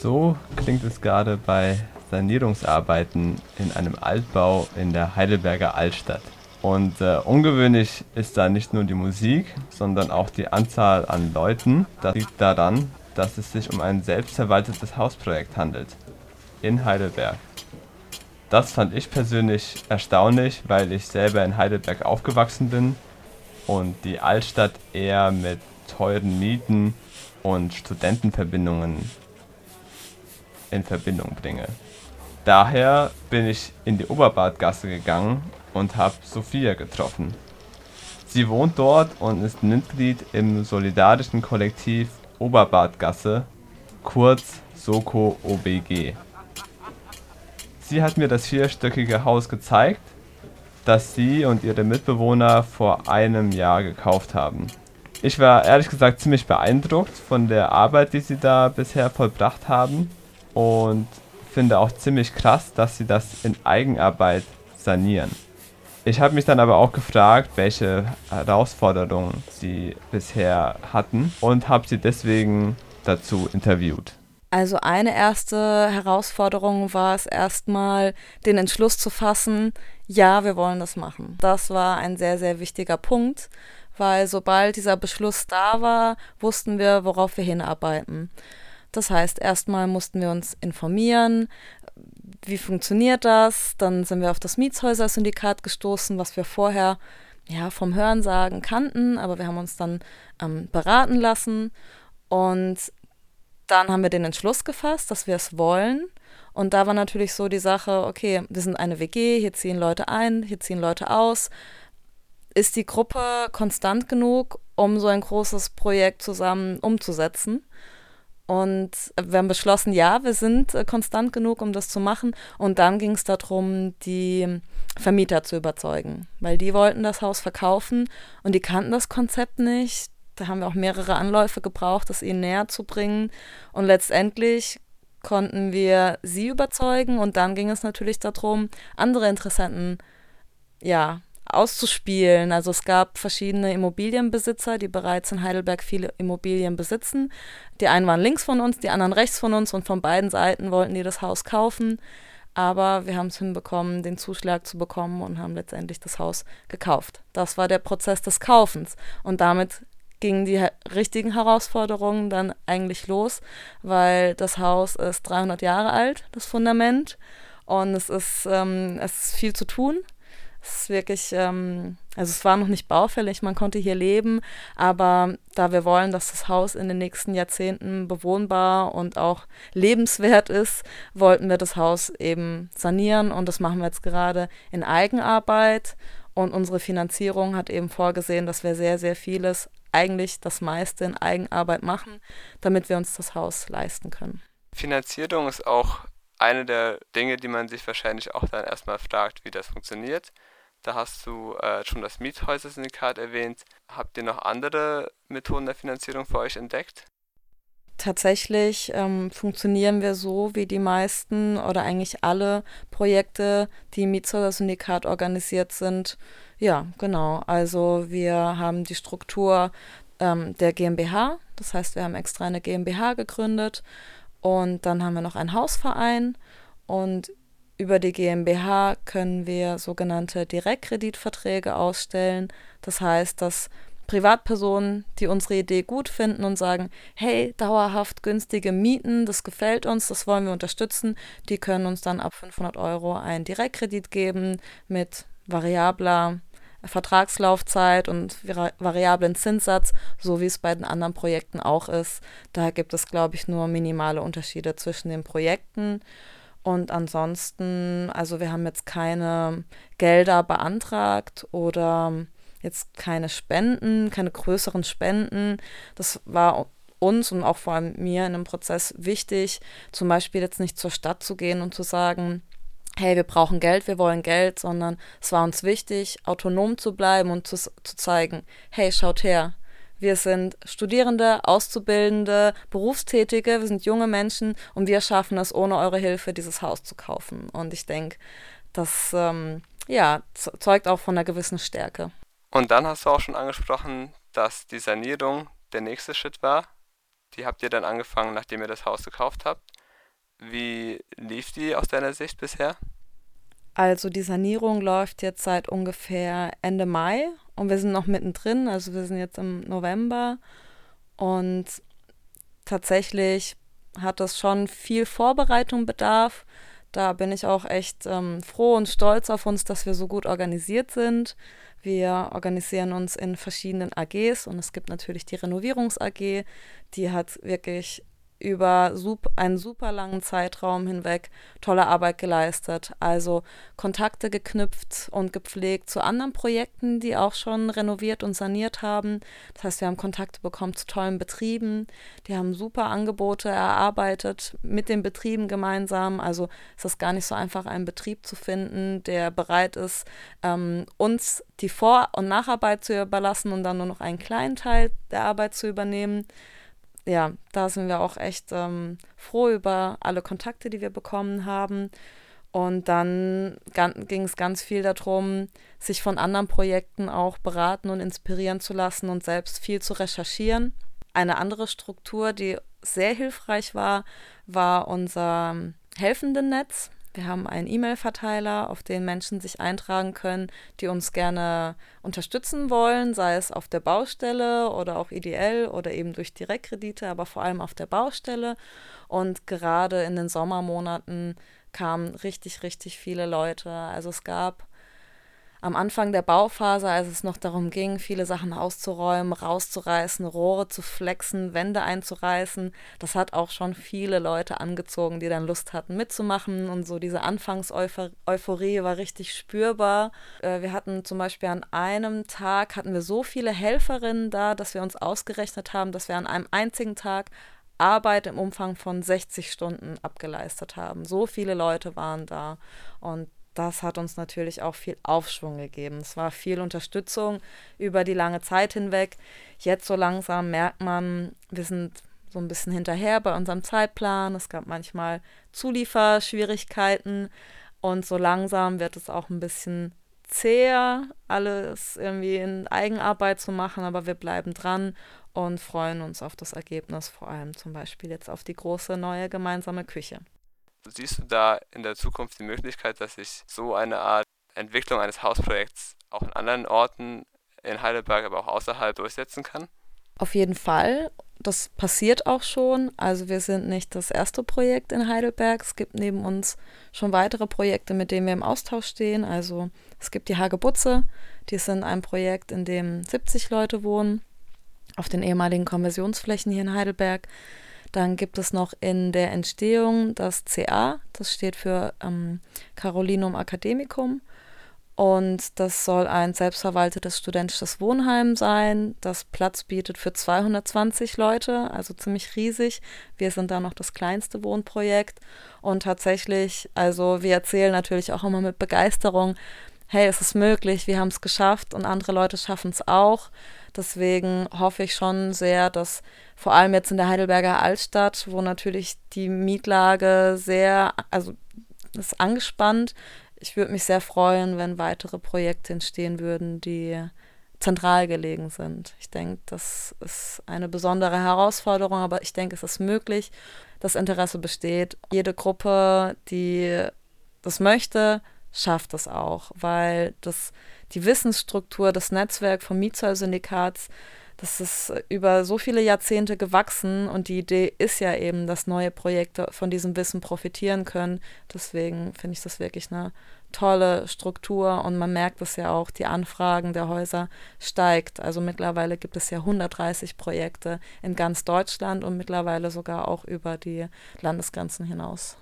So klingt es gerade bei Sanierungsarbeiten in einem Altbau in der Heidelberger Altstadt. Und äh, ungewöhnlich ist da nicht nur die Musik, sondern auch die Anzahl an Leuten. Das liegt daran, dass es sich um ein selbstverwaltetes Hausprojekt handelt. In Heidelberg. Das fand ich persönlich erstaunlich, weil ich selber in Heidelberg aufgewachsen bin und die Altstadt eher mit teuren Mieten und Studentenverbindungen in Verbindung bringe. Daher bin ich in die Oberbadgasse gegangen und habe Sophia getroffen. Sie wohnt dort und ist Mitglied im solidarischen Kollektiv Oberbadgasse, kurz Soko OBG. Sie hat mir das vierstöckige Haus gezeigt, das sie und ihre Mitbewohner vor einem Jahr gekauft haben. Ich war ehrlich gesagt ziemlich beeindruckt von der Arbeit, die sie da bisher vollbracht haben und finde auch ziemlich krass, dass sie das in Eigenarbeit sanieren. Ich habe mich dann aber auch gefragt, welche Herausforderungen sie bisher hatten und habe sie deswegen dazu interviewt. Also eine erste Herausforderung war es erstmal, den Entschluss zu fassen, ja, wir wollen das machen. Das war ein sehr, sehr wichtiger Punkt, weil sobald dieser Beschluss da war, wussten wir, worauf wir hinarbeiten. Das heißt, erstmal mussten wir uns informieren, wie funktioniert das? Dann sind wir auf das Mietshäuser-Syndikat gestoßen, was wir vorher ja vom Hörensagen kannten, aber wir haben uns dann ähm, beraten lassen und dann haben wir den Entschluss gefasst, dass wir es wollen. Und da war natürlich so die Sache, okay, wir sind eine WG, hier ziehen Leute ein, hier ziehen Leute aus. Ist die Gruppe konstant genug, um so ein großes Projekt zusammen umzusetzen? Und wir haben beschlossen, ja, wir sind äh, konstant genug, um das zu machen. Und dann ging es darum, die Vermieter zu überzeugen, weil die wollten das Haus verkaufen und die kannten das Konzept nicht. Da haben wir auch mehrere Anläufe gebraucht, das ihnen näher zu bringen. Und letztendlich konnten wir sie überzeugen und dann ging es natürlich darum, andere Interessenten ja, auszuspielen. Also es gab verschiedene Immobilienbesitzer, die bereits in Heidelberg viele Immobilien besitzen. Die einen waren links von uns, die anderen rechts von uns und von beiden Seiten wollten die das Haus kaufen. Aber wir haben es hinbekommen, den Zuschlag zu bekommen und haben letztendlich das Haus gekauft. Das war der Prozess des Kaufens. Und damit gingen die richtigen Herausforderungen dann eigentlich los, weil das Haus ist 300 Jahre alt, das Fundament. Und es ist, ähm, es ist viel zu tun. Es ist wirklich, ähm, also es war noch nicht baufällig, man konnte hier leben, aber da wir wollen, dass das Haus in den nächsten Jahrzehnten bewohnbar und auch lebenswert ist, wollten wir das Haus eben sanieren und das machen wir jetzt gerade in Eigenarbeit. Und unsere Finanzierung hat eben vorgesehen, dass wir sehr, sehr vieles, eigentlich das meiste in Eigenarbeit machen, damit wir uns das Haus leisten können. Finanzierung ist auch eine der Dinge, die man sich wahrscheinlich auch dann erstmal fragt, wie das funktioniert. Da hast du äh, schon das Miethäuser-Syndikat erwähnt. Habt ihr noch andere Methoden der Finanzierung für euch entdeckt? Tatsächlich ähm, funktionieren wir so wie die meisten oder eigentlich alle Projekte, die im Miethäuser-Syndikat organisiert sind. Ja, genau. Also wir haben die Struktur ähm, der GmbH. Das heißt, wir haben extra eine GmbH gegründet und dann haben wir noch einen Hausverein und über die GmbH können wir sogenannte Direktkreditverträge ausstellen. Das heißt, dass Privatpersonen, die unsere Idee gut finden und sagen, hey, dauerhaft günstige Mieten, das gefällt uns, das wollen wir unterstützen, die können uns dann ab 500 Euro einen Direktkredit geben mit variabler Vertragslaufzeit und variablen Zinssatz, so wie es bei den anderen Projekten auch ist. Da gibt es, glaube ich, nur minimale Unterschiede zwischen den Projekten. Und ansonsten, also wir haben jetzt keine Gelder beantragt oder jetzt keine Spenden, keine größeren Spenden. Das war uns und auch vor allem mir in dem Prozess wichtig, zum Beispiel jetzt nicht zur Stadt zu gehen und zu sagen, hey, wir brauchen Geld, wir wollen Geld, sondern es war uns wichtig, autonom zu bleiben und zu, zu zeigen, hey, schaut her, wir sind Studierende, Auszubildende, Berufstätige, wir sind junge Menschen und wir schaffen es, ohne eure Hilfe dieses Haus zu kaufen. Und ich denke, das ähm, ja, zeugt auch von einer gewissen Stärke. Und dann hast du auch schon angesprochen, dass die Sanierung der nächste Schritt war. Die habt ihr dann angefangen, nachdem ihr das Haus gekauft habt. Wie lief die aus deiner Sicht bisher? Also die Sanierung läuft jetzt seit ungefähr Ende Mai und wir sind noch mittendrin, also wir sind jetzt im November und tatsächlich hat das schon viel Vorbereitung bedarf. Da bin ich auch echt ähm, froh und stolz auf uns, dass wir so gut organisiert sind. Wir organisieren uns in verschiedenen AGs und es gibt natürlich die Renovierungs AG, die hat wirklich über sup einen super langen Zeitraum hinweg tolle Arbeit geleistet. Also Kontakte geknüpft und gepflegt zu anderen Projekten, die auch schon renoviert und saniert haben. Das heißt, wir haben Kontakte bekommen zu tollen Betrieben. Die haben super Angebote erarbeitet mit den Betrieben gemeinsam. Also es ist gar nicht so einfach, einen Betrieb zu finden, der bereit ist, ähm, uns die Vor- und Nacharbeit zu überlassen und dann nur noch einen kleinen Teil der Arbeit zu übernehmen ja, da sind wir auch echt ähm, froh über alle Kontakte, die wir bekommen haben. Und dann ging es ganz viel darum, sich von anderen Projekten auch beraten und inspirieren zu lassen und selbst viel zu recherchieren. Eine andere Struktur, die sehr hilfreich war, war unser Helfendennetz. Wir haben einen E-Mail-Verteiler, auf den Menschen sich eintragen können, die uns gerne unterstützen wollen, sei es auf der Baustelle oder auch ideell oder eben durch Direktkredite, aber vor allem auf der Baustelle. Und gerade in den Sommermonaten kamen richtig, richtig viele Leute. Also es gab am Anfang der Bauphase, als es noch darum ging, viele Sachen auszuräumen, rauszureißen, Rohre zu flexen, Wände einzureißen, das hat auch schon viele Leute angezogen, die dann Lust hatten mitzumachen und so diese Anfangseuphorie war richtig spürbar. Äh, wir hatten zum Beispiel an einem Tag hatten wir so viele Helferinnen da, dass wir uns ausgerechnet haben, dass wir an einem einzigen Tag Arbeit im Umfang von 60 Stunden abgeleistet haben. So viele Leute waren da und das hat uns natürlich auch viel Aufschwung gegeben. Es war viel Unterstützung über die lange Zeit hinweg. Jetzt so langsam merkt man, wir sind so ein bisschen hinterher bei unserem Zeitplan. Es gab manchmal Zulieferschwierigkeiten und so langsam wird es auch ein bisschen zäher, alles irgendwie in Eigenarbeit zu machen, aber wir bleiben dran und freuen uns auf das Ergebnis, vor allem zum Beispiel jetzt auf die große neue gemeinsame Küche. Siehst du da in der Zukunft die Möglichkeit, dass sich so eine Art Entwicklung eines Hausprojekts auch in anderen Orten in Heidelberg, aber auch außerhalb durchsetzen kann? Auf jeden Fall. Das passiert auch schon. Also wir sind nicht das erste Projekt in Heidelberg. Es gibt neben uns schon weitere Projekte, mit denen wir im Austausch stehen. Also es gibt die Hagebutze. Die sind ein Projekt, in dem 70 Leute wohnen auf den ehemaligen Konversionsflächen hier in Heidelberg. Dann gibt es noch in der Entstehung das CA, das steht für ähm, Carolinum Academicum. Und das soll ein selbstverwaltetes studentisches Wohnheim sein, das Platz bietet für 220 Leute, also ziemlich riesig. Wir sind da noch das kleinste Wohnprojekt. Und tatsächlich, also wir erzählen natürlich auch immer mit Begeisterung, hey, es ist möglich, wir haben es geschafft und andere Leute schaffen es auch. Deswegen hoffe ich schon sehr, dass vor allem jetzt in der Heidelberger Altstadt, wo natürlich die Mietlage sehr, also ist angespannt. Ich würde mich sehr freuen, wenn weitere Projekte entstehen würden, die zentral gelegen sind. Ich denke, das ist eine besondere Herausforderung, aber ich denke, es ist möglich. Das Interesse besteht. Jede Gruppe, die das möchte, schafft es auch, weil das die Wissensstruktur, das Netzwerk vom Mietzollsyndikats, das ist über so viele Jahrzehnte gewachsen und die Idee ist ja eben, dass neue Projekte von diesem Wissen profitieren können. Deswegen finde ich das wirklich eine tolle Struktur und man merkt es ja auch, die Anfragen der Häuser steigt. Also mittlerweile gibt es ja 130 Projekte in ganz Deutschland und mittlerweile sogar auch über die Landesgrenzen hinaus.